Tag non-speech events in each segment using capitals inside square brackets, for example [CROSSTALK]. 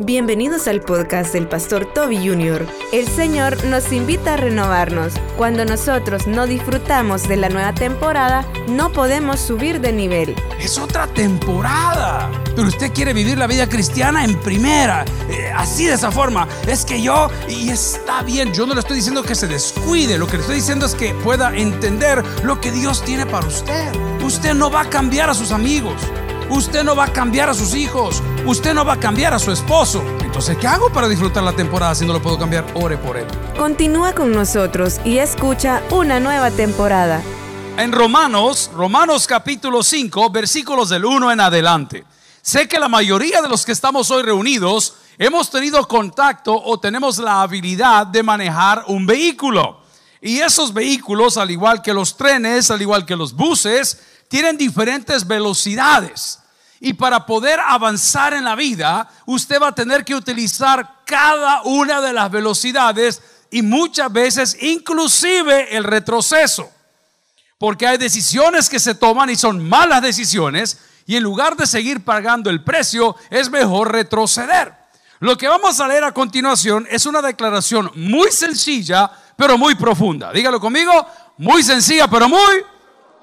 Bienvenidos al podcast del pastor Toby Jr. El Señor nos invita a renovarnos. Cuando nosotros no disfrutamos de la nueva temporada, no podemos subir de nivel. Es otra temporada. Pero usted quiere vivir la vida cristiana en primera. eh, así de esa forma. Es que yo, y está bien, yo no le estoy diciendo que se descuide. Lo que le estoy diciendo es que pueda entender lo que Dios tiene para usted. Usted no va a cambiar a sus amigos. Usted no va a cambiar a sus hijos. Usted no va a cambiar a su esposo. Entonces, ¿qué hago para disfrutar la temporada si no lo puedo cambiar? Ore por él. Continúa con nosotros y escucha una nueva temporada. En Romanos, Romanos capítulo 5, versículos del 1 en adelante. Sé que la mayoría de los que estamos hoy reunidos hemos tenido contacto o tenemos la habilidad de manejar un vehículo. Y esos vehículos, al igual que los trenes, al igual que los buses, tienen diferentes velocidades. Y para poder avanzar en la vida, usted va a tener que utilizar cada una de las velocidades y muchas veces inclusive el retroceso. Porque hay decisiones que se toman y son malas decisiones y en lugar de seguir pagando el precio, es mejor retroceder. Lo que vamos a leer a continuación es una declaración muy sencilla, pero muy profunda. Dígalo conmigo, muy sencilla, pero muy...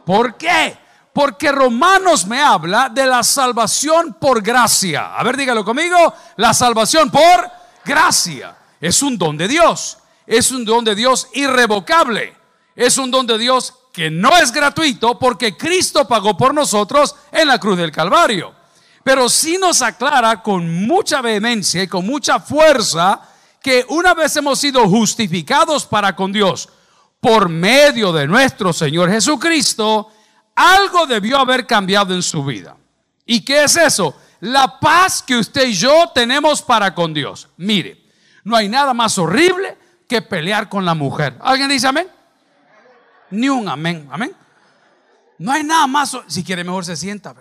¿Por qué? Porque Romanos me habla de la salvación por gracia. A ver, dígalo conmigo, la salvación por gracia. Es un don de Dios. Es un don de Dios irrevocable. Es un don de Dios que no es gratuito porque Cristo pagó por nosotros en la cruz del Calvario. Pero sí nos aclara con mucha vehemencia y con mucha fuerza que una vez hemos sido justificados para con Dios por medio de nuestro Señor Jesucristo, algo debió haber cambiado en su vida. ¿Y qué es eso? La paz que usted y yo tenemos para con Dios. Mire, no hay nada más horrible que pelear con la mujer. ¿Alguien dice amén? Ni un amén, amén. No hay nada más, si quiere mejor se sienta.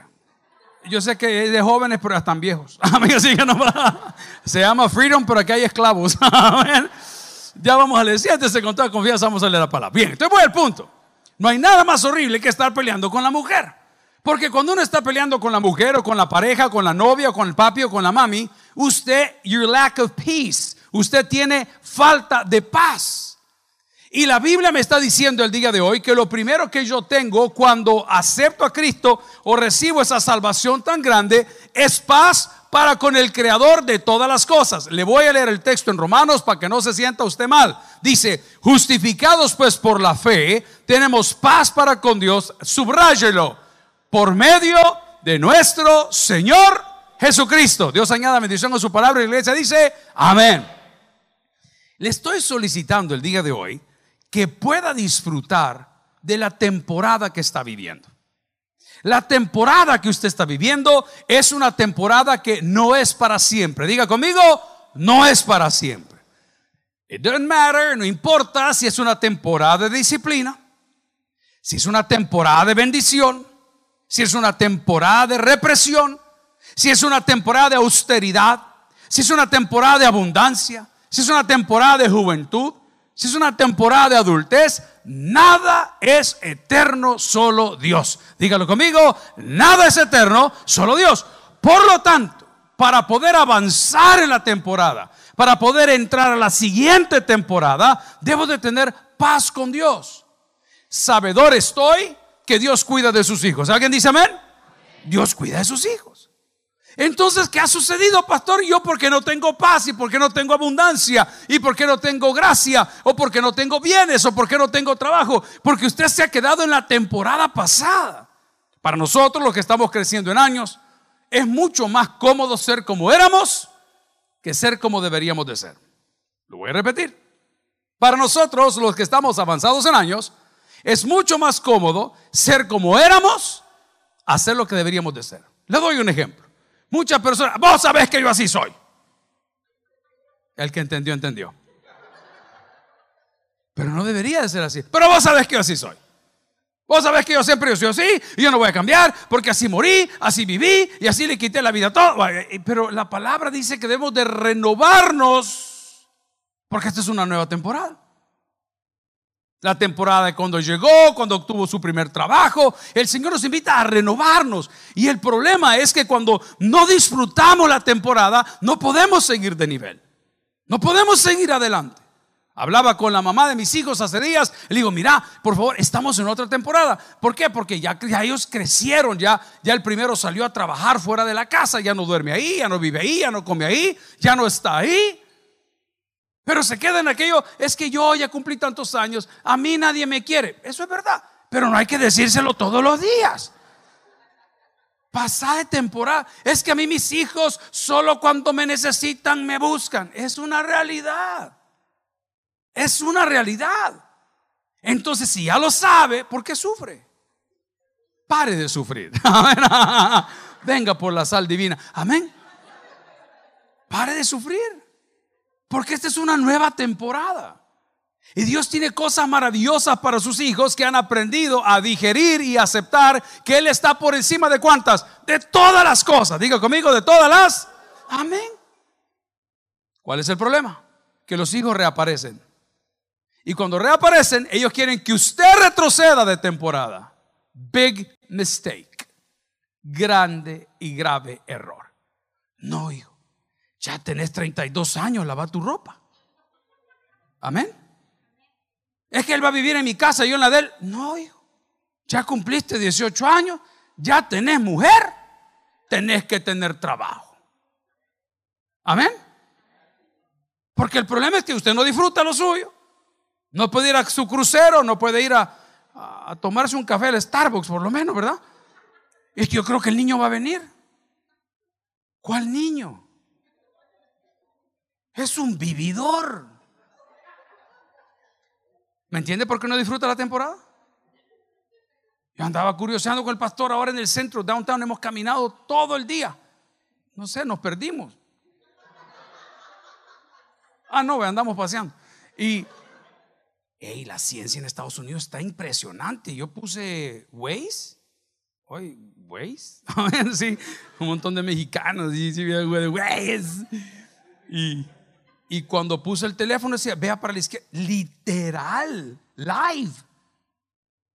Yo sé que es de jóvenes, pero están viejos. [LAUGHS] Así que no. Se llama freedom, pero aquí hay esclavos. [LAUGHS] Ya vamos a leer, siéntese con toda confianza, vamos a leer la palabra. Bien, entonces voy al punto. No hay nada más horrible que estar peleando con la mujer. Porque cuando uno está peleando con la mujer o con la pareja, con la novia o con el papi o con la mami, usted, your lack of peace, usted tiene falta de paz. Y la Biblia me está diciendo el día de hoy que lo primero que yo tengo cuando acepto a Cristo o recibo esa salvación tan grande es paz para con el creador de todas las cosas. Le voy a leer el texto en Romanos para que no se sienta usted mal. Dice, justificados pues por la fe, tenemos paz para con Dios, subráyelo, por medio de nuestro Señor Jesucristo. Dios añada bendición a su palabra y la iglesia dice, amén. Le estoy solicitando el día de hoy que pueda disfrutar de la temporada que está viviendo. La temporada que usted está viviendo es una temporada que no es para siempre. Diga conmigo, no es para siempre. It doesn't matter, no importa si es una temporada de disciplina, si es una temporada de bendición, si es una temporada de represión, si es una temporada de austeridad, si es una temporada de abundancia, si es una temporada de juventud, si es una temporada de adultez, nada es eterno, solo Dios. Dígalo conmigo, nada es eterno, solo Dios. Por lo tanto, para poder avanzar en la temporada, para poder entrar a la siguiente temporada, debo de tener paz con Dios. Sabedor estoy que Dios cuida de sus hijos. ¿Alguien dice amén? Dios cuida de sus hijos. Entonces, ¿qué ha sucedido, pastor? Yo porque no tengo paz y porque no tengo abundancia y porque no tengo gracia o porque no tengo bienes o porque no tengo trabajo, porque usted se ha quedado en la temporada pasada. Para nosotros, los que estamos creciendo en años, es mucho más cómodo ser como éramos que ser como deberíamos de ser. Lo voy a repetir. Para nosotros, los que estamos avanzados en años, es mucho más cómodo ser como éramos a ser lo que deberíamos de ser. Le doy un ejemplo. Muchas personas, vos sabés que yo así soy. El que entendió, entendió. Pero no debería de ser así. Pero vos sabés que yo así soy. Vos sabés que yo siempre soy así y yo no voy a cambiar porque así morí, así viví y así le quité la vida a todo. Pero la palabra dice que debemos de renovarnos porque esta es una nueva temporada. La temporada de cuando llegó, cuando obtuvo su primer trabajo. El Señor nos invita a renovarnos. Y el problema es que cuando no disfrutamos la temporada, no podemos seguir de nivel. No podemos seguir adelante. Hablaba con la mamá de mis hijos hace días. Le digo, mira, por favor, estamos en otra temporada. ¿Por qué? Porque ya, ellos crecieron, ya, ya el primero salió a trabajar fuera de la casa, ya no duerme ahí, ya no vive ahí, ya no come ahí, ya no está ahí. Pero se queda en aquello, es que yo ya cumplí tantos años, a mí nadie me quiere. Eso es verdad, pero no hay que decírselo todos los días. Pasada de temporada, es que a mí mis hijos solo cuando me necesitan me buscan. Es una realidad. Es una realidad. Entonces, si ya lo sabe, ¿por qué sufre? Pare de sufrir. [LAUGHS] Venga por la sal divina. Amén. Pare de sufrir. Porque esta es una nueva temporada. Y Dios tiene cosas maravillosas para sus hijos que han aprendido a digerir y aceptar que Él está por encima de cuántas? De todas las cosas. Diga conmigo, de todas las. Amén. ¿Cuál es el problema? Que los hijos reaparecen. Y cuando reaparecen, ellos quieren que usted retroceda de temporada. Big mistake. Grande y grave error. No, hijo. Ya tenés 32 años, lava tu ropa. Amén. Es que él va a vivir en mi casa y yo en la de él. No, hijo. Ya cumpliste 18 años, ya tenés mujer, tenés que tener trabajo. Amén. Porque el problema es que usted no disfruta lo suyo. No puede ir a su crucero, no puede ir a, tomarse un café al Starbucks, por lo menos, ¿verdad? Es que yo creo que el niño va a venir. ¿Cuál niño? Es un vividor. ¿Me entiende por qué no disfruta la temporada? Yo andaba curioseando con el pastor ahora en el centro, downtown, hemos caminado todo el día. No sé, nos perdimos. Ah, no, andamos paseando. Y, hey, la ciencia en Estados Unidos está impresionante. Yo puse Waze. Oye, Waze. [LAUGHS] sí, un montón de mexicanos. Y. Y y cuando puse el teléfono decía, vea para la izquierda, literal, live.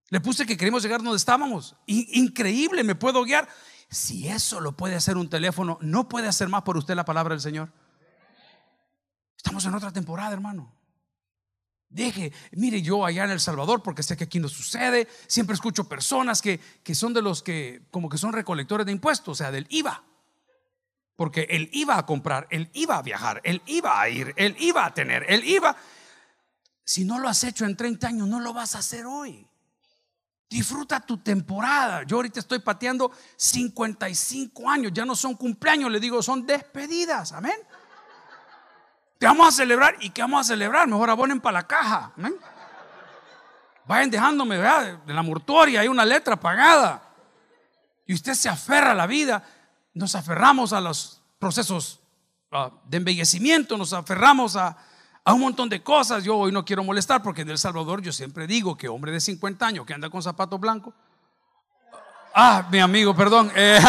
Le puse que queríamos llegar donde estábamos. increíble, me puedo guiar. Si eso lo puede hacer un teléfono, ¿no puede hacer más por usted la palabra del Señor? Estamos en otra temporada, hermano. Deje, mire yo allá en El Salvador, porque sé que aquí no sucede, siempre escucho personas que, que son de los que como que son recolectores de impuestos, o sea, del IVA. Porque él iba a comprar, él iba a viajar, él iba a ir, él iba a tener, él iba. Si no lo has hecho en 30 años, no lo vas a hacer hoy. Disfruta tu temporada. Yo ahorita estoy pateando 55 años, ya no son cumpleaños, le digo, son despedidas. Amén. Te vamos a celebrar y que vamos a celebrar. Mejor abonen para la caja. Amén. Vayan dejándome, ¿verdad? De la mortuoria hay una letra pagada. Y usted se aferra a la vida nos aferramos a los procesos ah, de embellecimiento, nos aferramos a, un montón de cosas. Yo hoy no quiero molestar porque en El Salvador yo siempre digo que hombre de 50 años que anda con zapatos blancos. Ah, mi amigo, perdón. Eh, [LAUGHS]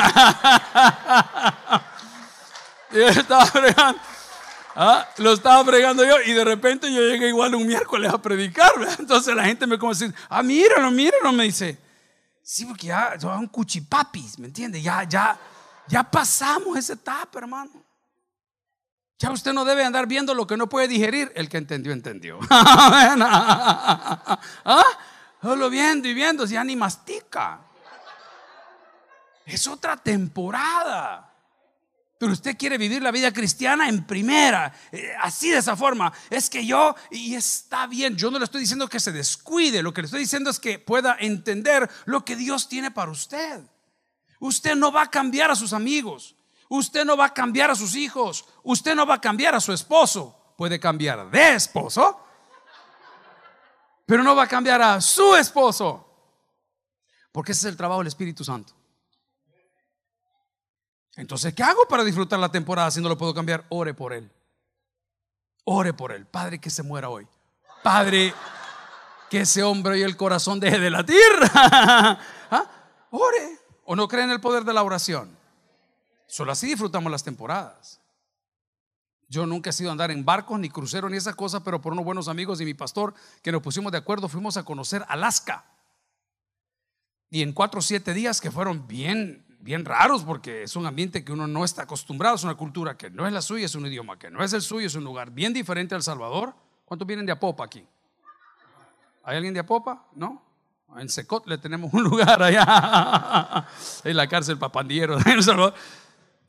ah, lo estaba fregando yo y de repente yo llegué igual un miércoles a predicar. Entonces la gente me a decir, ah, míralo, míralo, me dice. Sí, porque ya, son cuchipapis, ¿me entiende? Ya, ya, ya pasamos esa etapa, hermano. Ya usted no debe andar viendo lo que no puede digerir. El que entendió, entendió. [LAUGHS] [LAUGHS] ¿Ah? Solo viendo y viendo, ya ni mastica. Es otra temporada. Pero usted quiere vivir la vida cristiana en primera, eh, así de esa forma. Es que yo, y está bien, yo no le estoy diciendo que se descuide, lo que le estoy diciendo es que pueda entender lo que Dios tiene para usted. Usted no va a cambiar a sus amigos. Usted no va a cambiar a sus hijos. Usted no va a cambiar a su esposo. Puede cambiar de esposo, pero no va a cambiar a su esposo. Porque ese es el trabajo del Espíritu Santo. Entonces, ¿qué hago para disfrutar la temporada si no lo puedo cambiar? Ore por él. Ore por él. Padre, que se muera hoy. Padre, que ese hombre y el corazón deje de latir. [LAUGHS] ¿Ah? Ore. ¿O no creen en el poder de la oración? Solo así disfrutamos las temporadas. Yo nunca he sido andar en barcos, ni cruceros, ni esas cosas, pero por unos buenos amigos y mi pastor que nos pusimos de acuerdo, fuimos a conocer Alaska. Y en cuatro o siete días que fueron bien, bien raros, porque es un ambiente que uno no está acostumbrado, es una cultura que no es la suya, es un idioma que no es el suyo, es un lugar bien diferente al Salvador. ¿Cuántos vienen de Apopa aquí? ¿Hay alguien de Apopa? ¿No? En Secot le tenemos un [LAUGHS] lugar allá, en la cárcel papandillero de El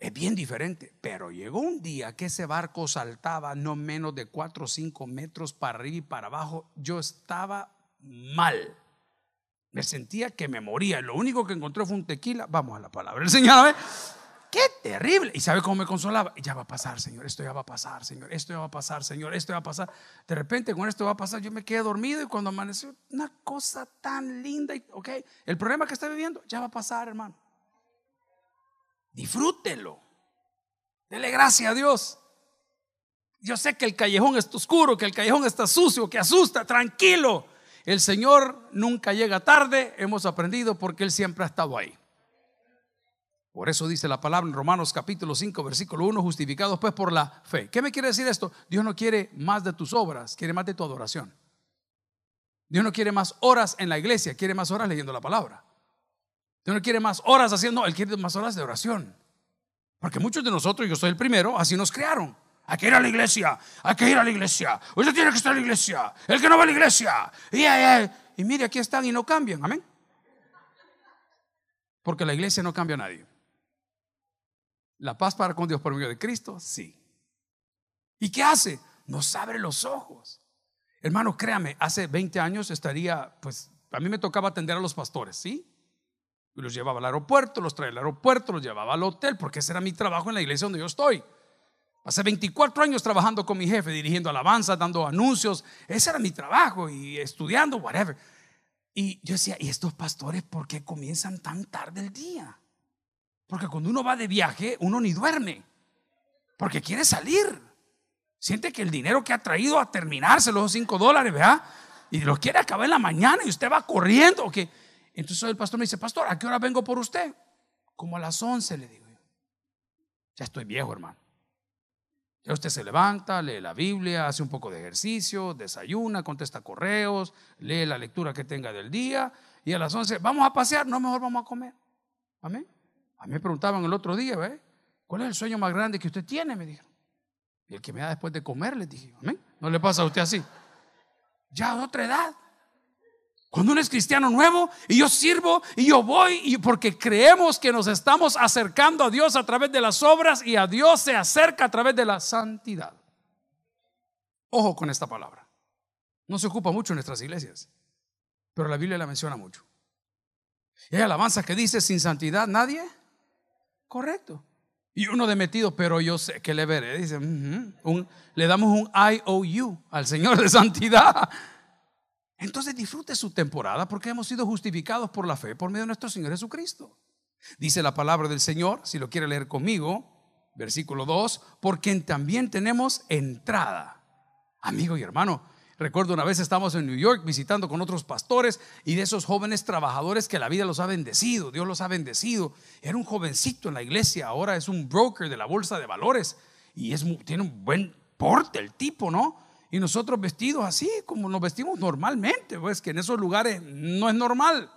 es bien diferente. Pero llegó un día que ese barco saltaba no menos de 4 o 5 metros para arriba y para abajo. Yo estaba mal. Me sentía que me moría. Lo único que encontré fue un tequila. Vamos a la palabra del Señor. Qué terrible. ¿Y sabe cómo me consolaba? Ya va a pasar, Señor. Esto ya va a pasar, Señor. Esto ya va a pasar, Señor. Esto ya va a pasar. De repente, con esto va a pasar, yo me quedé dormido y cuando amaneció, una cosa tan linda. Ok, el problema que está viviendo ya va a pasar, hermano. Disfrútelo. Dele gracias a Dios. Yo sé que el callejón está oscuro, que el callejón está sucio, que asusta. Tranquilo. El Señor nunca llega tarde. Hemos aprendido porque Él siempre ha estado ahí. Por eso dice la palabra en Romanos capítulo 5, versículo 1, justificados pues por la fe. ¿Qué me quiere decir esto? Dios no quiere más de tus obras, quiere más de tu adoración. Dios no quiere más horas en la iglesia, quiere más horas leyendo la palabra. Dios no quiere más horas haciendo, Él quiere más horas de oración. Porque muchos de nosotros, yo soy el primero, así nos crearon. Hay que ir a la iglesia, hay que ir a la iglesia. Usted tiene que estar en la iglesia. El que no va a la iglesia. Y, y mire, aquí están y no cambian. Amén. Porque la iglesia no cambia a nadie. La paz para con Dios por medio de Cristo, sí. ¿Y qué hace? Nos abre los ojos. Hermano, créame, hace 20 años estaría, pues, a mí me tocaba atender a los pastores, ¿sí? los llevaba al aeropuerto, los traía al aeropuerto, los llevaba al hotel, porque ese era mi trabajo en la iglesia donde yo estoy. Hace 24 años trabajando con mi jefe, dirigiendo alabanza, dando anuncios. Ese era mi trabajo y estudiando, whatever. Y yo decía, ¿y estos pastores por qué comienzan tan tarde el día? Porque cuando uno va de viaje, uno ni duerme. Porque quiere salir. Siente que el dinero que ha traído a terminarse, los 5 dólares, ¿verdad? Y los quiere acabar en la mañana y usted va corriendo. entonces el pastor me dice, pastor, ¿a qué hora vengo por usted? Como a las 11, le digo yo. Ya estoy viejo, hermano. Ya usted se levanta, lee la Biblia, hace un poco de ejercicio, desayuna, contesta correos, lee la lectura que tenga del día y a las 11, vamos a pasear, no, mejor vamos a comer. Amén. A mí me preguntaban el otro día. ¿Cuál es el sueño más grande que usted tiene? Me dijeron. Y el que me da después de comer, le dije, amén. No le pasa a usted así. Ya a otra edad. Cuando uno es cristiano nuevo y yo sirvo y yo voy y porque creemos que nos estamos acercando a Dios a través de las obras y a Dios se acerca a través de la santidad. Ojo con esta palabra. No se ocupa mucho en nuestras iglesias, pero la Biblia la menciona mucho. Y hay alabanzas que dice sin santidad nadie. Correcto. Y uno de metido, pero yo sé que le veré. Dice, le damos un IOU al Señor de santidad. Entonces disfrute su temporada porque hemos sido justificados por la fe por medio de nuestro Señor Jesucristo. Dice la palabra del Señor, si lo quiere leer conmigo, versículo 2, porque también tenemos entrada. Amigo y hermano, recuerdo una vez estamos en New York visitando con otros pastores y de esos jóvenes trabajadores que la vida los ha bendecido, Dios los ha bendecido. Era un jovencito en la iglesia, ahora es un broker de la bolsa de valores y es, tiene un buen porte el tipo, ¿no? Y nosotros vestidos así, como nos vestimos normalmente, pues que en esos lugares no es normal.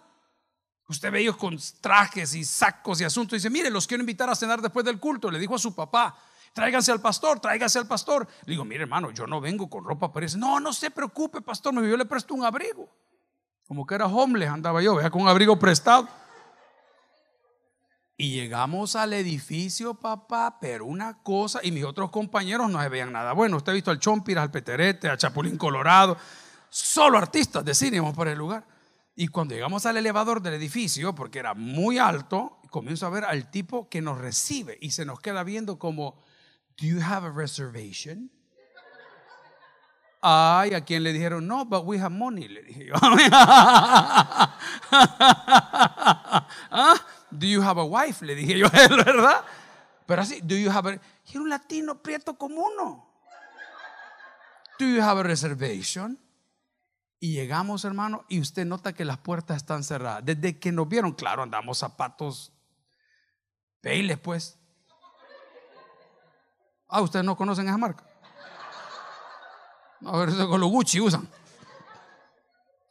Usted ve ellos con trajes y sacos y asuntos y dice, mire, los quiero invitar a cenar después del culto. Le dijo a su papá, tráiganse al pastor, tráiganse al pastor. Le digo, mire hermano, yo no vengo con ropa para eso. No, no se preocupe, pastor, yo le presto un abrigo. Como que era homeless, andaba yo, vea, con un abrigo prestado. Y llegamos al edificio, papá, pero una cosa, y mis otros compañeros no se veían nada. Bueno, usted ha visto al Chompiras, al Peterete, a Chapulín Colorado, solo artistas de cine por el lugar. Y cuando llegamos al elevador del edificio, porque era muy alto, comienzo a ver al tipo que nos recibe y se nos queda viendo como, ¿Do you have a reservation? Ay, a quien le dijeron, no, but we have money, le dije yo. [LAUGHS] ¿Ah? Do you have a wife? Le dije yo ¿verdad? Pero así, do you have a... Y un latino prieto como uno. Do you have a reservation? Y llegamos, hermano, y usted nota que las puertas están cerradas. Desde que nos vieron, claro, andamos zapatos peiles, pues. Ah, ustedes no conocen esa marca. A ver, eso con los Gucci usan.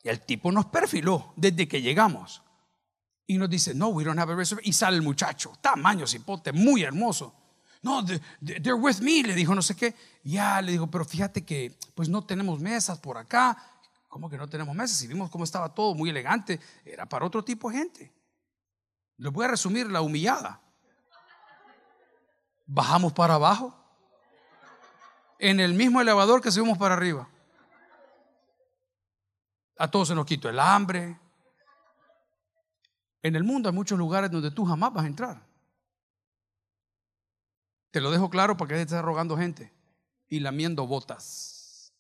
Y el tipo nos perfiló desde que llegamos. Y nos dice, no, we don't have a reservation. Y sale el muchacho, tamaño, cipote, muy hermoso. No, they're with me, le dijo no sé qué. Ya, le dijo, pero fíjate que pues no tenemos mesas por acá. ¿Cómo que no tenemos mesas? Si vimos cómo estaba todo muy elegante, era para otro tipo de gente. Les voy a resumir la humillada. Bajamos para abajo. En el mismo elevador que subimos para arriba. A todos se nos quitó el hambre. En el mundo hay muchos lugares donde tú jamás vas a entrar. Te lo dejo claro porque te está rogando gente y lamiendo botas.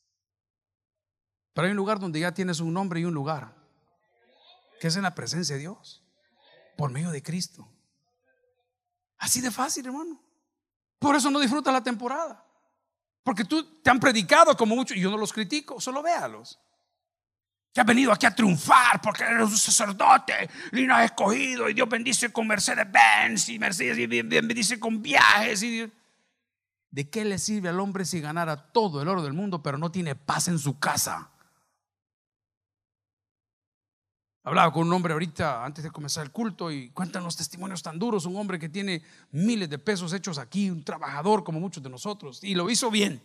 Pero hay un lugar donde ya tienes un nombre y un lugar, que es en la presencia de Dios, por medio de Cristo. Así de fácil, hermano. Por eso no disfrutas la temporada. Porque tú te han predicado como mucho, y yo no los critico, solo véalos que has venido aquí a triunfar porque eres un sacerdote has escogido y Dios bendice con Mercedes Benz y Mercedes y bendice con viajes. Y... ¿De qué le sirve al hombre si ganara todo el oro del mundo pero no tiene paz en su casa? Hablaba con un hombre ahorita antes de comenzar el culto y cuentan los testimonios tan duros. Un hombre que tiene miles de pesos hechos aquí, un trabajador como muchos de nosotros, y lo hizo bien.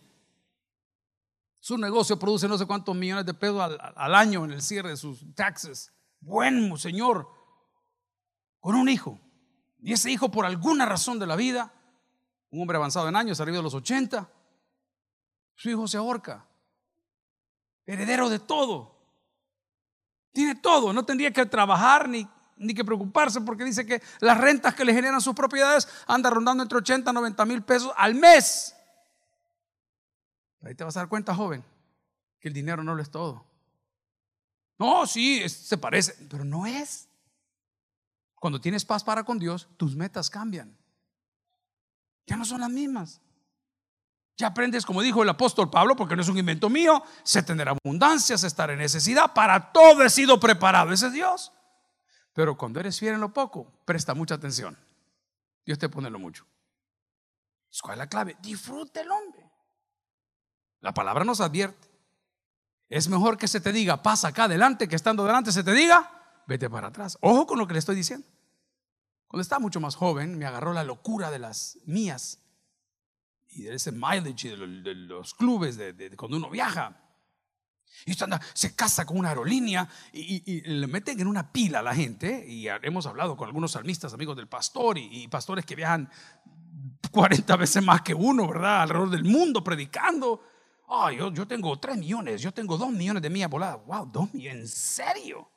Su negocio produce no sé cuántos millones de pesos al, año en el cierre de sus taxes. Bueno, señor, con un hijo. Y ese hijo, por alguna razón de la vida, un hombre avanzado en años, arriba de los 80, su hijo se ahorca. Heredero de todo. Tiene todo. No tendría que trabajar ni, ni que preocuparse porque dice que las rentas que le generan sus propiedades anda rondando entre 80 y 90 mil pesos al mes. Ahí te vas a dar cuenta, joven, que el dinero no lo es todo. No, sí, se parece, pero no es. Cuando tienes paz para con Dios, tus metas cambian. Ya no son las mismas. Ya aprendes, como dijo el apóstol Pablo, porque no es un invento mío, sé tener abundancia, sé estar en necesidad, para todo he sido preparado, ese es Dios. Pero cuando eres fiel en lo poco, presta mucha atención. Dios te pone lo mucho. ¿Cuál es la clave? Disfrute el hombre. La palabra nos advierte. Es mejor que se te diga, pasa acá adelante, que estando delante se te diga, vete para atrás. Ojo con lo que le estoy diciendo. Cuando estaba mucho más joven, me agarró la locura de las mías y de ese mileage de, los clubes, de, cuando uno viaja. Y usted anda, se casa con una aerolínea y, le meten en una pila a la gente. Y hemos hablado con algunos salmistas, amigos del pastor y, y pastores que viajan 40 veces más que uno, ¿verdad? Alrededor del mundo predicando. Oh, yo, yo tengo 3 millones, yo tengo 2 millones de millas voladas. Wow, 2 millones, ¿en serio?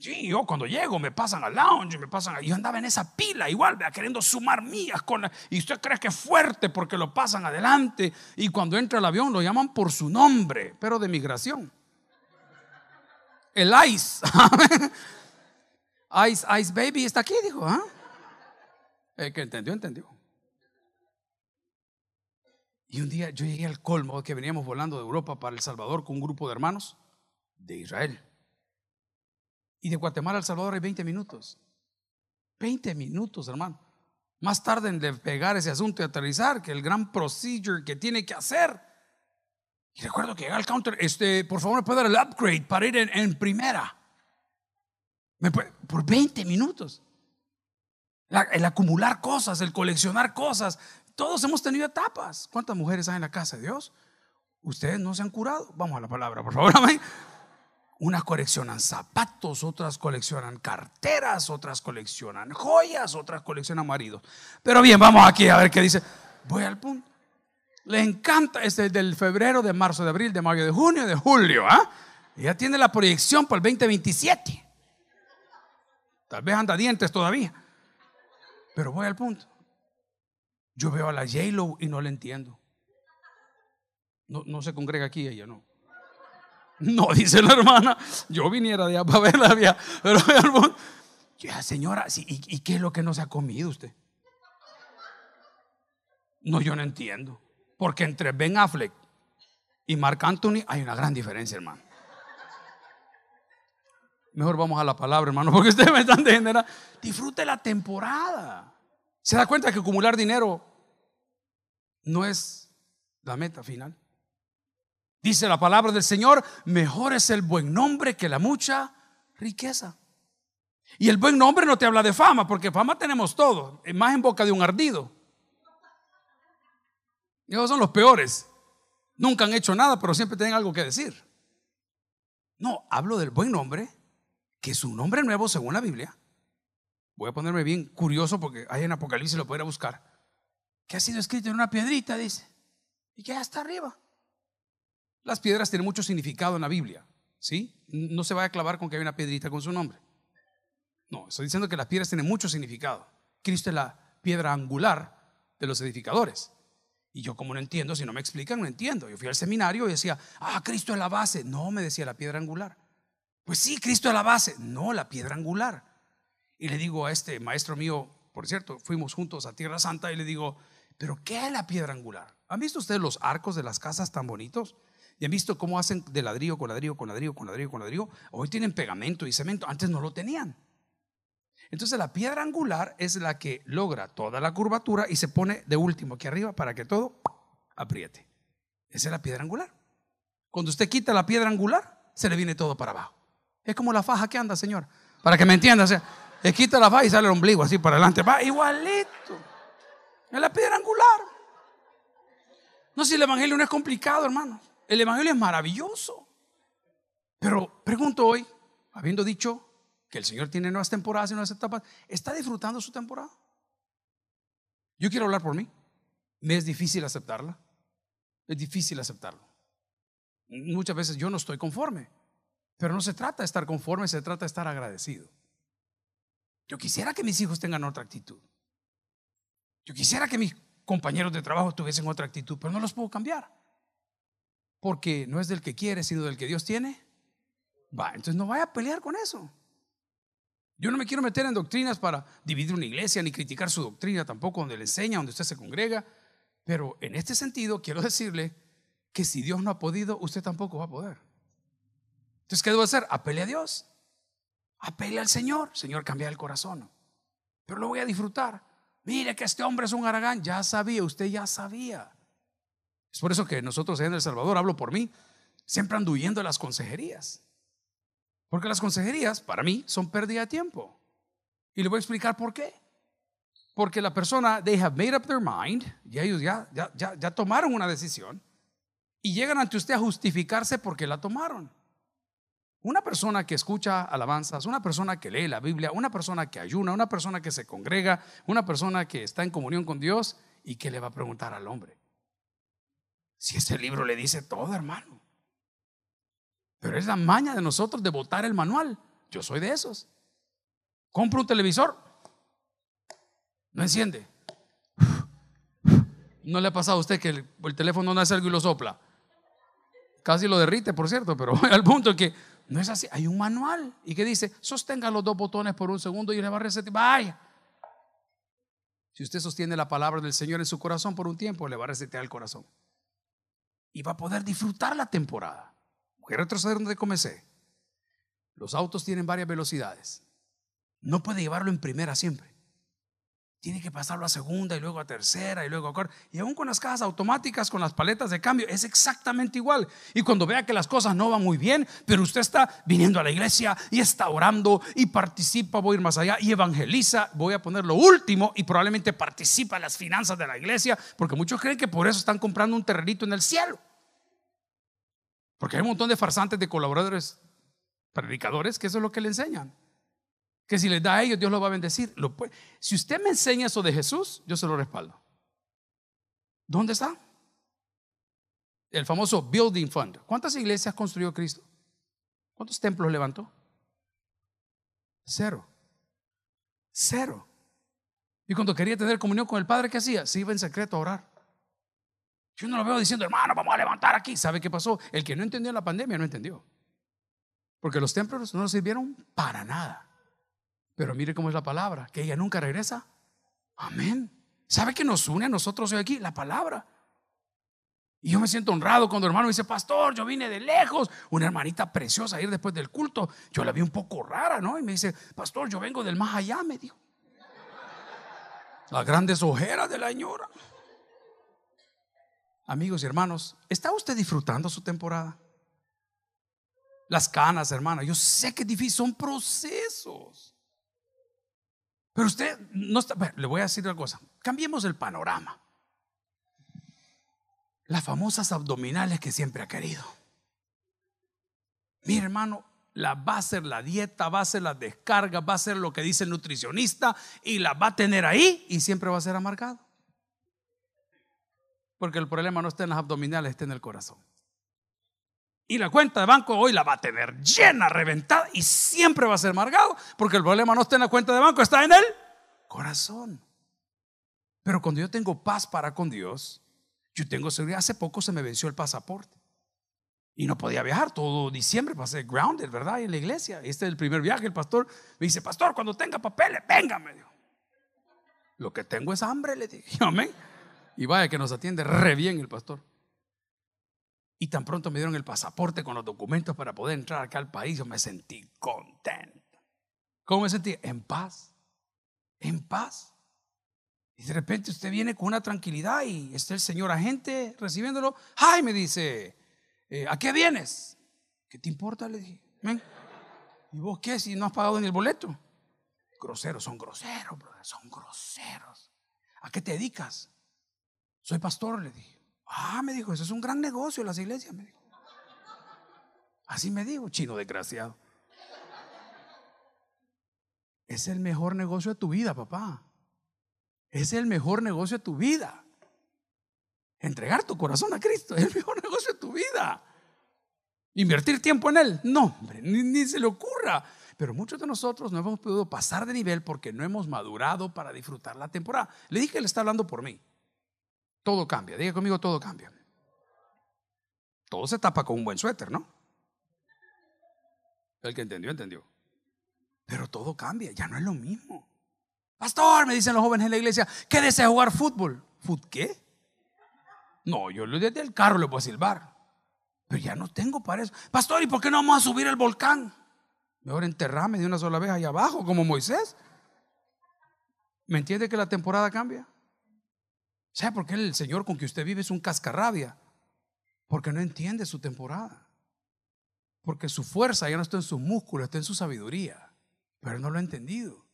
Sí, yo cuando llego me pasan al lounge, me pasan, yo andaba en esa pila igual, queriendo sumar millas con, y usted cree que es fuerte porque lo pasan adelante y cuando entra el avión lo llaman por su nombre, pero de migración. El ICE. [LAUGHS] Ice, Ice Baby está aquí, dijo, ¿ah? El que entendió, entendió. Y un día yo llegué al colmo que veníamos volando de Europa para El Salvador con un grupo de hermanos de Israel. Y de Guatemala a El Salvador hay 20 minutos. 20 minutos, hermano. Más tarde en pegar ese asunto y aterrizar que el gran procedure que tiene que hacer. Y recuerdo que llega al counter, este, por favor, me puede dar el upgrade para ir en, primera. por 20 minutos. el acumular cosas, el coleccionar cosas, todos hemos tenido etapas. ¿Cuántas mujeres hay en la casa de Dios? Ustedes no se han curado. Vamos a la palabra, por favor. Amén. Unas coleccionan zapatos, otras coleccionan carteras, otras coleccionan joyas, otras coleccionan maridos. Pero bien, vamos aquí a ver qué dice. Voy al punto. Le encanta este del febrero, de marzo, de abril, de mayo, de junio, de julio. ¿ah? Ya tiene la proyección para el 2027. Tal vez anda dientes todavía. Pero voy al punto. Yo veo a la j y no la entiendo. No, no se congrega aquí ella, no. No, [LAUGHS] dice la hermana, yo viniera de allá para verla, pero ya, señora, ¿y, ¿y qué es lo que no se ha comido usted? No, yo no entiendo. Porque entre Ben Affleck y Mark Anthony hay una gran diferencia, hermano. Mejor vamos a la palabra, hermano, porque ustedes me están de Disfrute la temporada. ¿Se da cuenta que acumular dinero no es la meta final. Dice la palabra del Señor, mejor es el buen nombre que la mucha riqueza. Y el buen nombre no te habla de fama, porque fama tenemos todo, más en boca de un ardido. Ellos son los peores. Nunca han hecho nada, pero siempre tienen algo que decir. No, hablo del buen nombre, que es un nombre nuevo según la Biblia. Voy a ponerme bien curioso porque hay en Apocalipsis, lo puedo buscar. Que ha sido escrito en una piedrita, dice. Y que ya está arriba. Las piedras tienen mucho significado en la Biblia, ¿sí? No se va a clavar con que hay una piedrita con su nombre. No, estoy diciendo que las piedras tienen mucho significado. Cristo es la piedra angular de los edificadores. Y yo como no entiendo, si no me explican, no entiendo. Yo fui al seminario y decía, ah, Cristo es la base. No, me decía la piedra angular. Pues sí, Cristo es la base. No, la piedra angular. Y le digo a este maestro mío, por cierto, fuimos juntos a Tierra Santa y le digo, pero ¿qué es la piedra angular? ¿Han visto ustedes los arcos de las casas tan bonitos? ¿Y han visto cómo hacen de ladrillo con ladrillo, con ladrillo, con ladrillo, con ladrillo? Hoy tienen pegamento y cemento, antes no lo tenían. Entonces la piedra angular es la que logra toda la curvatura y se pone de último aquí arriba para que todo apriete. Esa es la piedra angular. Cuando usted quita la piedra angular, se le viene todo para abajo. Es como la faja que anda, Señor. Para que me entienda, o sea, le quita la faja y sale el ombligo así para adelante. Va igualito. Es la piedra angular. No si el evangelio no es complicado, hermano. El Evangelio es maravilloso. Pero pregunto hoy, habiendo dicho que el Señor tiene nuevas temporadas y nuevas etapas, ¿está disfrutando su temporada? Yo quiero hablar por mí. Me es difícil aceptarla. Es difícil aceptarlo. Muchas veces yo no estoy conforme. Pero no se trata de estar conforme, se trata de estar agradecido. Yo quisiera que mis hijos tengan otra actitud. Yo quisiera que mis compañeros de trabajo tuviesen otra actitud, pero no los puedo cambiar. Porque no es del que quiere, sino del que Dios tiene. Va, entonces no vaya a pelear con eso. Yo no me quiero meter en doctrinas para dividir una iglesia ni criticar su doctrina tampoco donde le enseña, donde usted se congrega. Pero en este sentido quiero decirle que si Dios no ha podido, usted tampoco va a poder. Entonces, ¿qué debo hacer? Apele a Dios. Apele al Señor. Señor, cambia el corazón. Pero lo voy a disfrutar. Mire que este hombre es un aragán. Ya sabía, usted ya sabía. Es por eso que nosotros en El Salvador, hablo por mí, siempre ando huyendo las consejerías. Porque las consejerías, para mí, son pérdida de tiempo. Y le voy a explicar por qué. Porque la persona, they have made up their mind, y ellos ya, ya, ya, ya tomaron una decisión, y llegan ante usted a justificarse porque la tomaron. Una persona que escucha alabanzas, una persona que lee la Biblia, una persona que ayuna, una persona que se congrega, una persona que está en comunión con Dios, ¿y que le va a preguntar al hombre? Si ese libro le dice todo, hermano. Pero es la maña de nosotros de votar el manual. Yo soy de esos. Compro un televisor, no enciende. No le ha pasado a usted que el, teléfono no hace algo y lo sopla. Casi lo derrite, por cierto, pero [LAUGHS] al punto que no es así. Hay un manual y que dice: sostenga los dos botones por un segundo y le va a resetear. Vaya. Si usted sostiene la palabra del Señor en su corazón por un tiempo, le va a resetear el corazón y va a poder disfrutar la temporada. Voy a retroceder donde comencé. Los autos tienen varias velocidades. No puede llevarlo en primera siempre. Tiene que pasarlo a segunda y luego a tercera y luego a cuarta. Y aún con las cajas automáticas, con las paletas de cambio, es exactamente igual. Y cuando vea que las cosas no van muy bien, pero usted está viniendo a la iglesia y está orando y participa, voy a ir más allá y evangeliza, voy a poner lo último y probablemente participa en las finanzas de la iglesia, porque muchos creen que por eso están comprando un terrenito en el cielo. Porque hay un montón de farsantes de colaboradores, predicadores, que eso es lo que le enseñan que si le da a ellos, Dios lo va a bendecir. Lo Si usted me enseña eso de Jesús, yo se lo respaldo. ¿Dónde está? El famoso Building Fund. ¿Cuántas iglesias construyó Cristo? ¿Cuántos templos levantó? Cero. Cero. Y cuando quería tener comunión con el Padre, ¿qué hacía? Se iba en secreto a orar. Yo no lo veo diciendo, hermano, vamos a levantar aquí. ¿Sabe qué pasó? El que no entendió la pandemia no entendió. Porque los templos no sirvieron para nada. Pero mire cómo es la palabra, que ella nunca regresa. Amén. ¿Sabe qué nos une a nosotros hoy aquí? La palabra. Y yo me siento honrado cuando el hermano dice, pastor, yo vine de lejos. Una hermanita preciosa ir después del culto. Yo la vi un poco rara, ¿no? Y me dice, pastor, yo vengo del más allá, me dijo. Las grandes ojeras de la señora. Amigos y hermanos, ¿está usted disfrutando su temporada? Las canas, hermana, yo sé que es difícil, son procesos. Pero usted no está, le voy a decir una cosa, cambiemos el panorama. Las famosas abdominales que siempre ha querido. Mi hermano, la va a hacer la dieta, va a ser la descarga, va a ser lo que dice el nutricionista y la va a tener ahí y siempre va a ser amargado. Porque el problema no está en las abdominales, está en el corazón. Y la cuenta de banco hoy la va a tener llena, reventada y siempre va a ser amargado porque el problema no está en la cuenta de banco, está en el corazón. Pero cuando yo tengo paz para con Dios, yo tengo seguridad. Hace poco se me venció el pasaporte. Y no podía viajar todo diciembre, pasé grounded, ¿verdad? En la iglesia. Este es el primer viaje. El pastor me dice, pastor, cuando tenga papeles, venga, me dijo. Lo que tengo es hambre, le dije, [LAUGHS] amén. Y vaya que nos atiende re bien el pastor. Y tan pronto me dieron el pasaporte con los documentos para poder entrar acá al país, yo me sentí contento. ¿Cómo me sentí? En paz. En paz. Y de repente usted viene con una tranquilidad y está el señor agente recibiéndolo. ¡Ay! Me dice, eh, ¿a qué vienes? ¿Qué te importa? Le dije. ¿Y vos qué si no has pagado en el boleto? Groseros, son groseros, brother, son groseros. ¿A qué te dedicas? Soy pastor, le dije. Ah, me dijo, eso es un gran negocio las iglesias, me dijo. Así me dijo, chino desgraciado. Es el mejor negocio de tu vida, papá. Es el mejor negocio de tu vida. Entregar tu corazón a Cristo es el mejor negocio de tu vida. Invertir tiempo en Él, no, hombre, ni, se le ocurra. Pero muchos de nosotros no hemos podido pasar de nivel porque no hemos madurado para disfrutar la temporada. Le dije que Él está hablando por mí. Todo cambia, diga conmigo, todo cambia. Todo se tapa con un buen suéter, ¿no? El que entendió, entendió. Pero todo cambia, ya no es lo mismo. Pastor, me dicen los jóvenes en la iglesia, ¿qué desea jugar fútbol? ¿Fut qué? No, yo desde el carro le a silbar. Pero ya no tengo para eso. Pastor, ¿y por qué no vamos a subir el volcán? Mejor enterrarme de una sola vez ahí abajo, como Moisés. ¿Me entiende que la temporada cambia? ¿Sabe por qué el Señor con que usted vive es un cascarrabia? Porque no entiende su temporada. Porque su fuerza ya no está en sus músculos, está en su sabiduría. Pero no lo ha entendido.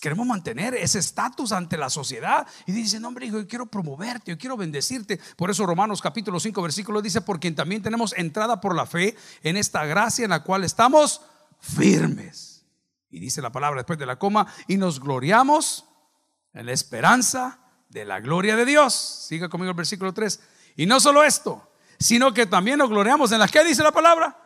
Queremos mantener ese estatus ante la sociedad. Y dice, no, hombre, hijo, yo quiero promoverte, yo quiero bendecirte. Por eso Romanos capítulo 5, versículo dice, por quien también tenemos entrada por la fe en esta gracia en la cual estamos firmes. Y dice la palabra después de la coma, y nos gloriamos en la esperanza de la gloria de Dios. Siga conmigo el versículo 3. Y no solo esto, sino que también nos gloriamos en las que dice la palabra.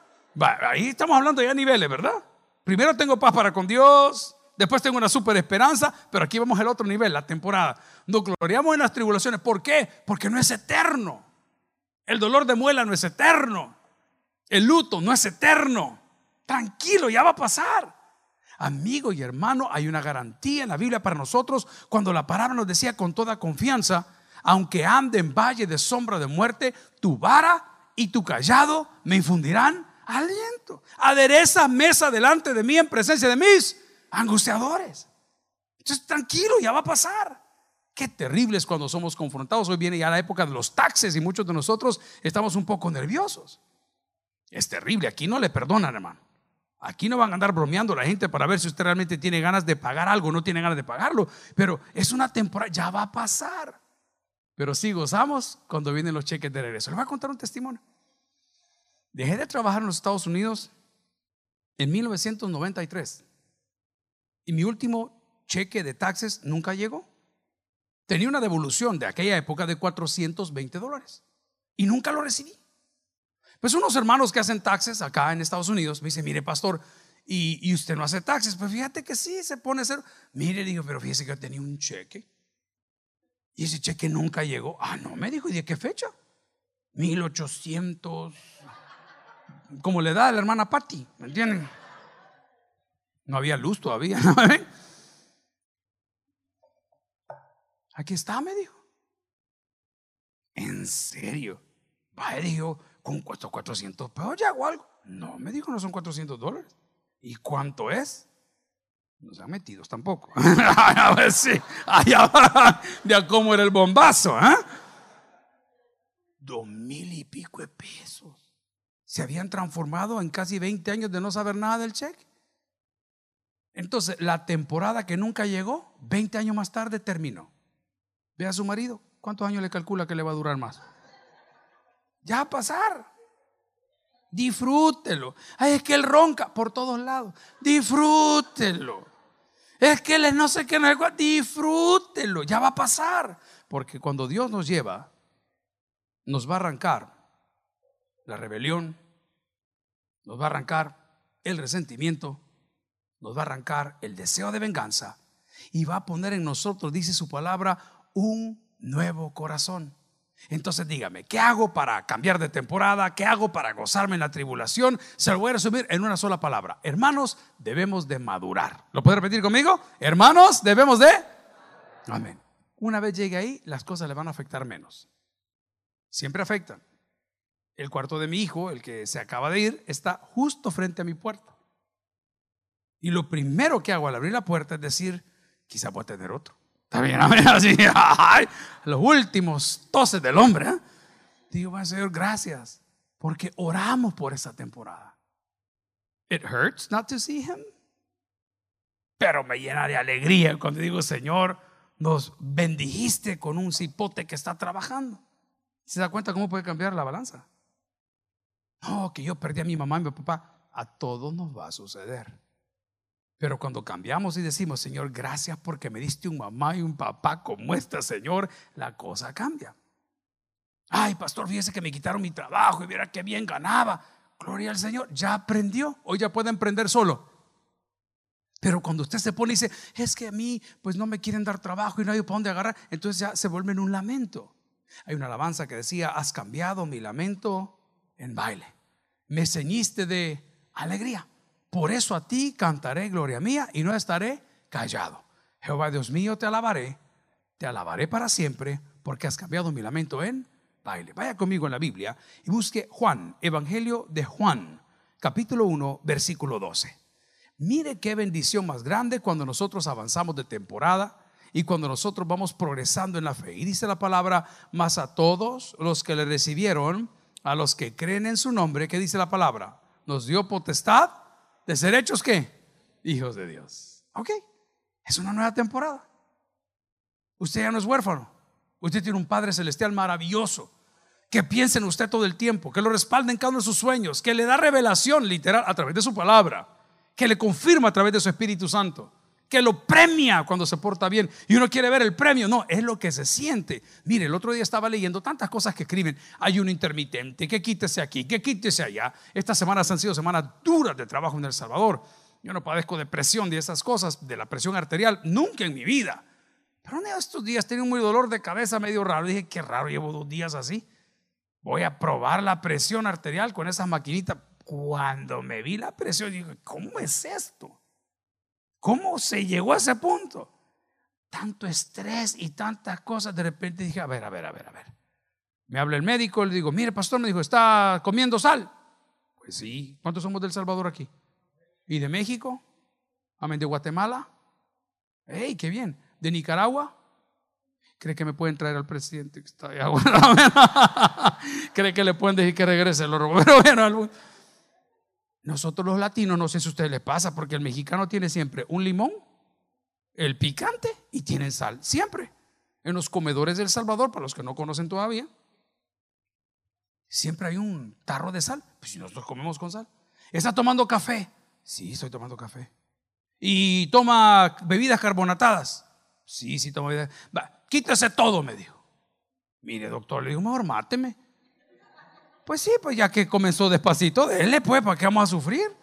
ahí estamos hablando ya a niveles, ¿verdad? Primero tengo paz para con Dios, Después tengo una super esperanza, pero aquí vamos al otro nivel, la temporada. Nos gloriamos en las tribulaciones. ¿Por qué? Porque no es eterno. El dolor de muela no es eterno. El luto no es eterno. Tranquilo, ya va a pasar. Amigo y hermano, hay una garantía en la Biblia para nosotros cuando la palabra nos decía con toda confianza, aunque ande en valle de sombra de muerte, tu vara y tu callado me infundirán aliento. Adereza mesa delante de mí en presencia de mis angustiadores. Entonces, tranquilo, ya va a pasar. Qué terrible es cuando somos confrontados. Hoy viene ya la época de los taxes y muchos de nosotros estamos un poco nerviosos. Es terrible, aquí no le perdonan, hermano. Aquí no van a andar bromeando la gente para ver si usted realmente tiene ganas de pagar algo, no tiene ganas de pagarlo. Pero es una temporada, ya va a pasar. Pero sí gozamos cuando vienen los cheques de regreso. Les voy a contar un testimonio. Dejé de trabajar en los Estados Unidos en 1993. Y mi último cheque de taxes nunca llegó. Tenía una devolución de aquella época de 420 dólares. Y nunca lo recibí. Pues unos hermanos que hacen taxes acá en Estados Unidos me dicen, mire pastor, ¿y, usted no hace taxes? Pues fíjate que sí, se pone hacer. Mire, digo, pero fíjese que tenía un cheque. Y ese cheque nunca llegó. Ah, no, me dijo, ¿y de qué fecha? 1800. Como le da a la hermana Patty, ¿me entienden? No había luz todavía. [LAUGHS] Aquí está, me dijo. ¿En serio? Vaya, dijo, con 400 pesos ya o algo. No, me dijo, no son 400 dólares. ¿Y cuánto es? No se ha metido tampoco. [LAUGHS] a ver si, allá de cómo era el bombazo. ¿eh? dos mil y pico de pesos. Se habían transformado en casi 20 años de no saber nada del cheque. Entonces, la temporada que nunca llegó, 20 años más tarde terminó. Ve a su marido, ¿cuántos años le calcula que le va a durar más? Ya va a pasar. Disfrútelo. Ay, es que él ronca por todos lados. Disfrútelo. Es que él no sé qué, no es, disfrútelo. Ya va a pasar. Porque cuando Dios nos lleva, nos va a arrancar la rebelión, nos va a arrancar el resentimiento, nos va a arrancar el deseo de venganza y va a poner en nosotros, dice su palabra, un nuevo corazón. Entonces dígame, ¿qué hago para cambiar de temporada? ¿Qué hago para gozarme en la tribulación? Se lo voy a resumir en una sola palabra. Hermanos, debemos de madurar. ¿Lo puede repetir conmigo? Hermanos, debemos de... Amén. Una vez llegue ahí, las cosas le van a afectar menos. Siempre afectan. El cuarto de mi hijo, el que se acaba de ir, está justo frente a mi puerta. Y lo primero que hago al abrir la puerta es decir, quizá pueda tener otro. Está bien, [LAUGHS] así, los últimos toses del hombre. ¿eh? Digo, bueno, Señor, gracias, porque oramos por esa temporada. It hurts not to see him, pero me llena de alegría cuando digo, Señor, nos bendijiste con un cipote que está trabajando. ¿Se da cuenta cómo puede cambiar la balanza? No, que yo perdí a mi mamá y mi papá. A todos nos va a suceder. Pero cuando cambiamos y decimos, Señor, gracias porque me diste un mamá y un papá como este, Señor, la cosa cambia. Ay, pastor, fíjese que me quitaron mi trabajo y viera qué bien ganaba. Gloria al Señor, ya aprendió. Hoy ya puede emprender solo. Pero cuando usted se pone y dice, es que a mí pues no me quieren dar trabajo y no hay para dónde agarrar, entonces ya se vuelve en un lamento. Hay una alabanza que decía, has cambiado mi lamento en baile. Me ceñiste de alegría. Por eso a ti cantaré gloria mía y no estaré callado. Jehová Dios mío, te alabaré, te alabaré para siempre, porque has cambiado mi lamento en baile. Vaya conmigo en la Biblia y busque Juan, Evangelio de Juan, capítulo 1, versículo 12. Mire qué bendición más grande cuando nosotros avanzamos de temporada y cuando nosotros vamos progresando en la fe. Y dice la palabra, más a todos los que le recibieron, a los que creen en su nombre, ¿qué dice la palabra? Nos dio potestad de ser hechos qué? Hijos de Dios. Ok, es una nueva temporada. Usted ya no es huérfano. Usted tiene un Padre Celestial maravilloso que piensa en usted todo el tiempo, que lo respalda en cada uno de sus sueños, que le da revelación literal a través de su palabra, que le confirma a través de su Espíritu Santo que lo premia cuando se porta bien. Y uno quiere ver el premio. No, es lo que se siente. Mire, el otro día estaba leyendo tantas cosas que escriben. Hay un intermitente, que quítese aquí, que quítese allá. Estas semanas han sido semanas duras de trabajo en El Salvador. Yo no padezco de presión de esas cosas, de la presión arterial, nunca en mi vida. Pero en estos días tenía un muy dolor de cabeza medio raro. Dije, qué raro, llevo dos días así. Voy a probar la presión arterial con esas maquinitas. Cuando me vi la presión, dije, ¿cómo es esto? ¿Cómo se llegó a ese punto? Tanto estrés y tantas cosas. De repente dije, a ver, a ver, a ver, a ver. Me habla el médico, le digo, mire, pastor, me dijo, ¿está comiendo sal? Pues sí. ¿Cuántos somos del Salvador aquí? ¿Y de México? Amén, de Guatemala. ¡Ey, qué bien! ¿De Nicaragua? ¿Cree que me pueden traer al presidente que está allá? [LAUGHS] ¿Cree que le pueden decir que regrese? [LAUGHS] Pero bueno, nosotros los latinos, no sé si a ustedes les pasa, porque el mexicano tiene siempre un limón, el picante y tienen sal, siempre. En los comedores del Salvador, para los que no conocen todavía, siempre hay un tarro de sal. Pues si nosotros comemos con sal. ¿Está tomando café? Sí, estoy tomando café. ¿Y toma bebidas carbonatadas? Sí, sí, toma bebidas. Va, quítese todo, me dijo. Mire, doctor, le digo, mejor máteme. Pues sí, pues ya que comenzó despacito, déle pues, ¿para qué vamos a sufrir?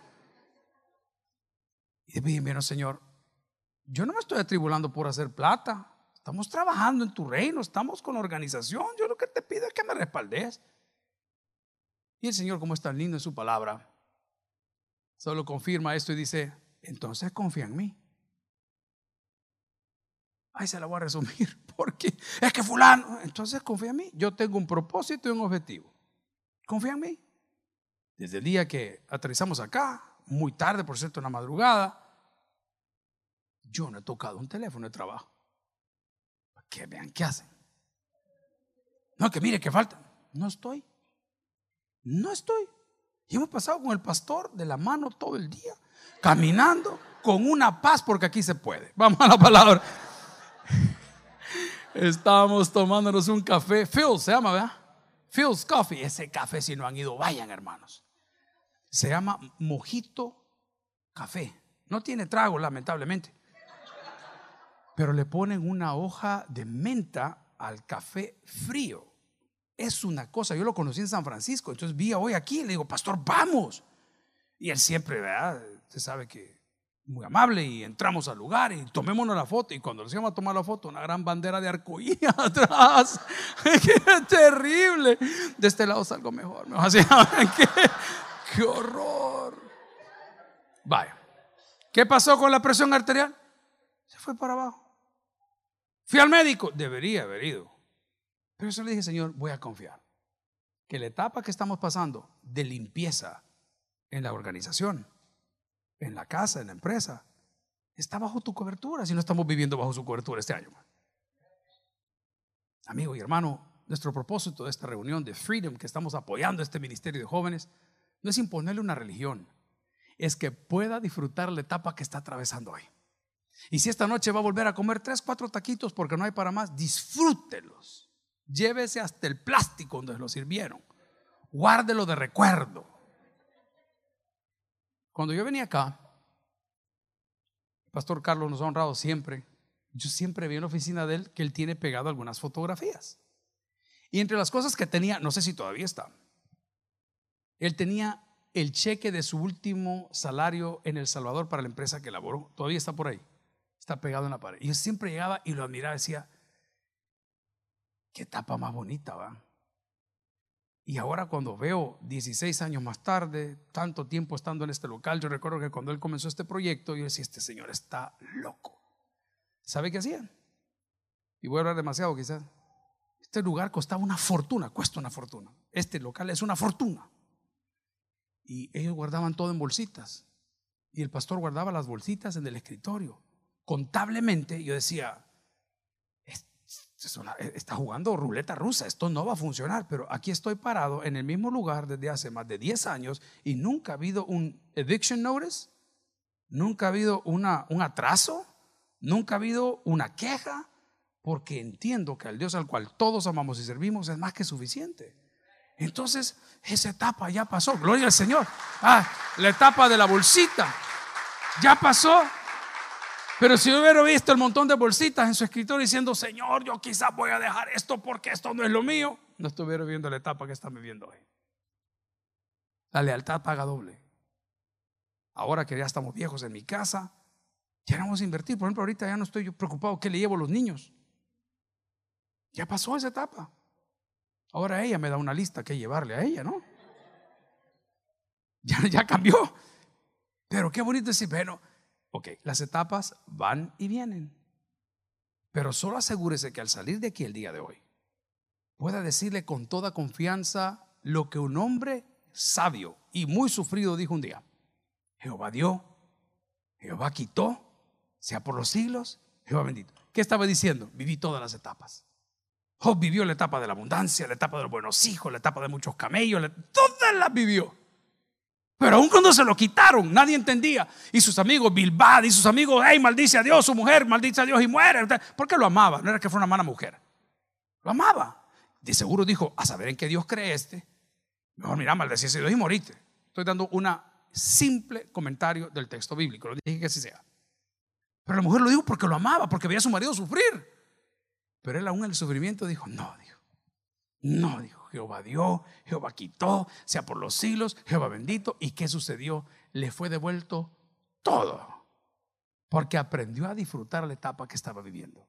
Y después dije, Señor, yo no me estoy atribulando por hacer plata. Estamos trabajando en tu reino, estamos con organización. Yo lo que te pido es que me respaldes. Y el Señor, como es tan lindo en su palabra, solo confirma esto y dice, entonces confía en mí. Ahí se la voy a resumir, [LAUGHS] porque es que fulano, entonces confía en mí. Yo tengo un propósito y un objetivo. Confía en mí. Desde el día que aterrizamos acá, muy tarde, por cierto, en la madrugada, yo no he tocado un teléfono de trabajo. Que vean qué hacen. No, que mire, que falta. No estoy. No estoy. Y hemos pasado con el pastor de la mano todo el día, caminando con una paz, porque aquí se puede. Vamos a la palabra. [LAUGHS] Estábamos tomándonos un café. Phil se llama, ¿verdad? Phil's Coffee. Ese café, si no han ido, vayan, hermanos. Se llama Mojito Café. No tiene trago, lamentablemente. Pero le ponen una hoja de menta al café frío. Es una cosa, yo lo conocí en San Francisco, entonces vi hoy aquí, le digo, pastor, vamos. Y él siempre, ¿verdad? Usted sabe que muy amable y entramos al lugar y tomémonos la foto. Y cuando nos íbamos a tomar la foto, una gran bandera de arcoíris [LAUGHS] atrás. [LAUGHS] ¡Qué terrible! De este lado salgo mejor. Así, [LAUGHS] ¿qué? ¡Qué horror! Vaya. ¿Qué pasó con la presión arterial? Se fue para abajo. Fui al médico. Debería haber ido. Pero eso le dije, Señor, voy a confiar. Que la etapa que estamos pasando de limpieza en la organización, en la casa, en la empresa, está bajo tu cobertura si no estamos viviendo bajo su cobertura este año. Amigo y hermano, nuestro propósito de esta reunión de Freedom, que estamos apoyando este ministerio de jóvenes, no es imponerle una religión, es que pueda disfrutar la etapa que está atravesando hoy. Y si esta noche va a volver a comer tres, cuatro taquitos porque no hay para más, disfrútelos. Llévese hasta el plástico donde lo sirvieron. Guárdelo de recuerdo. Cuando yo venía acá, el pastor Carlos nos ha honrado siempre. Yo siempre vi en la oficina de él que él tiene pegado algunas fotografías. Y entre las cosas que tenía, no sé si todavía está, él tenía el cheque de su último salario en El Salvador para la empresa que laboró. Todavía está por ahí. Está pegado en la pared. Y yo siempre llegaba y lo admiraba decía, qué tapa más bonita, va. Y ahora cuando veo 16 años más tarde, tanto tiempo estando en este local, yo recuerdo que cuando él comenzó este proyecto, yo decía, este señor está loco. ¿Sabe qué hacían? Y voy a hablar demasiado quizás. Este lugar costaba una fortuna, cuesta una fortuna. Este local es una fortuna. Y ellos guardaban todo en bolsitas. Y el pastor guardaba las bolsitas en el escritorio. Contablemente yo decía, está jugando ruleta rusa, esto no va a funcionar, pero aquí estoy parado en el mismo lugar desde hace más de 10 años y nunca ha habido un eviction notice, nunca ha habido una, un atraso, nunca ha habido una queja, porque entiendo que al Dios al cual todos amamos y servimos es más que suficiente. Entonces, esa etapa ya pasó, gloria al Señor. Ah, la etapa de la bolsita ya pasó. Pero si hubiera visto el montón de bolsitas en su escritorio diciendo, Señor, yo quizás voy a dejar esto porque esto no es lo mío, no estuviera viendo la etapa que están viviendo hoy. La lealtad paga doble. Ahora que ya estamos viejos en mi casa, ya no vamos a invertir. Por ejemplo, ahorita ya no estoy preocupado qué le llevo a los niños. Ya pasó esa etapa. Ahora ella me da una lista que llevarle a ella, ¿no? Ya, ya cambió. Pero qué bonito decir, bueno, Ok, las etapas van y vienen. Pero solo asegúrese que al salir de aquí el día de hoy, pueda decirle con toda confianza lo que un hombre sabio y muy sufrido dijo un día. Jehová dio, Jehová quitó, sea por los siglos, Jehová bendito. ¿Qué estaba diciendo? Viví todas las etapas. Job vivió la etapa de la abundancia, la etapa de los buenos hijos, la etapa de muchos camellos, todas las vivió. Pero aún cuando se lo quitaron, nadie entendía. Y sus amigos, Bilbao y sus amigos, hey, maldice a Dios, su mujer, maldice a Dios y muere. Porque lo amaba, no era que fuera una mala mujer. Lo amaba. De seguro dijo, a saber en qué Dios cree este. Mejor mira, maldecir a Dios y morite. Estoy dando un simple comentario del texto bíblico. Lo dije que así sea. Pero la mujer lo dijo porque lo amaba, porque veía a su marido sufrir. Pero él aún en el sufrimiento dijo, no, dijo. No, dijo. Jehová dio, Jehová quitó, sea por los siglos, Jehová bendito. ¿Y qué sucedió? Le fue devuelto todo, porque aprendió a disfrutar la etapa que estaba viviendo.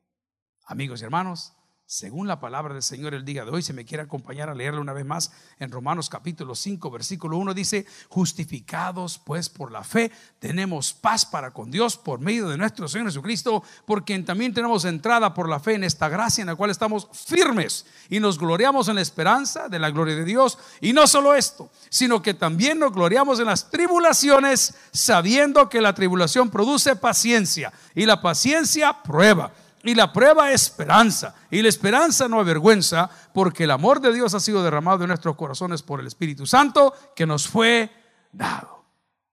Amigos y hermanos, según la palabra del Señor el día de hoy, si me quiere acompañar a leerla una vez más en Romanos capítulo 5, versículo 1, dice, justificados pues por la fe, tenemos paz para con Dios por medio de nuestro Señor Jesucristo, porque también tenemos entrada por la fe en esta gracia en la cual estamos firmes y nos gloriamos en la esperanza de la gloria de Dios. Y no solo esto, sino que también nos gloriamos en las tribulaciones, sabiendo que la tribulación produce paciencia y la paciencia prueba Y la prueba es esperanza. Y la esperanza no avergüenza, porque el amor de Dios ha sido derramado en nuestros corazones por el Espíritu Santo que nos fue dado.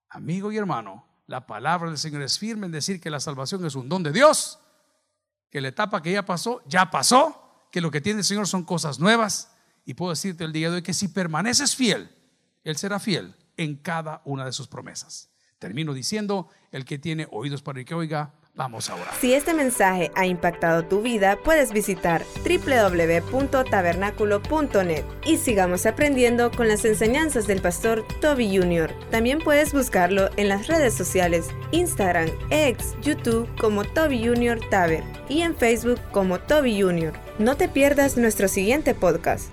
Amigo y hermano, la palabra del Señor es firme en decir que la salvación es un don de Dios, que la etapa que ya pasó, ya pasó, que lo que tiene el Señor son cosas nuevas. Y puedo decirte el día de hoy que si permaneces fiel, Él será fiel en cada una de sus promesas. Termino diciendo, el que tiene oídos para el que oiga, Vamos a orar. Si este mensaje ha impactado tu vida, puedes visitar www.tabernaculo.net y sigamos aprendiendo con las enseñanzas del pastor Toby Jr. También puedes buscarlo en las redes sociales, Instagram, X, YouTube como Toby Jr. Taber y en Facebook como Toby Jr. No te pierdas nuestro siguiente podcast.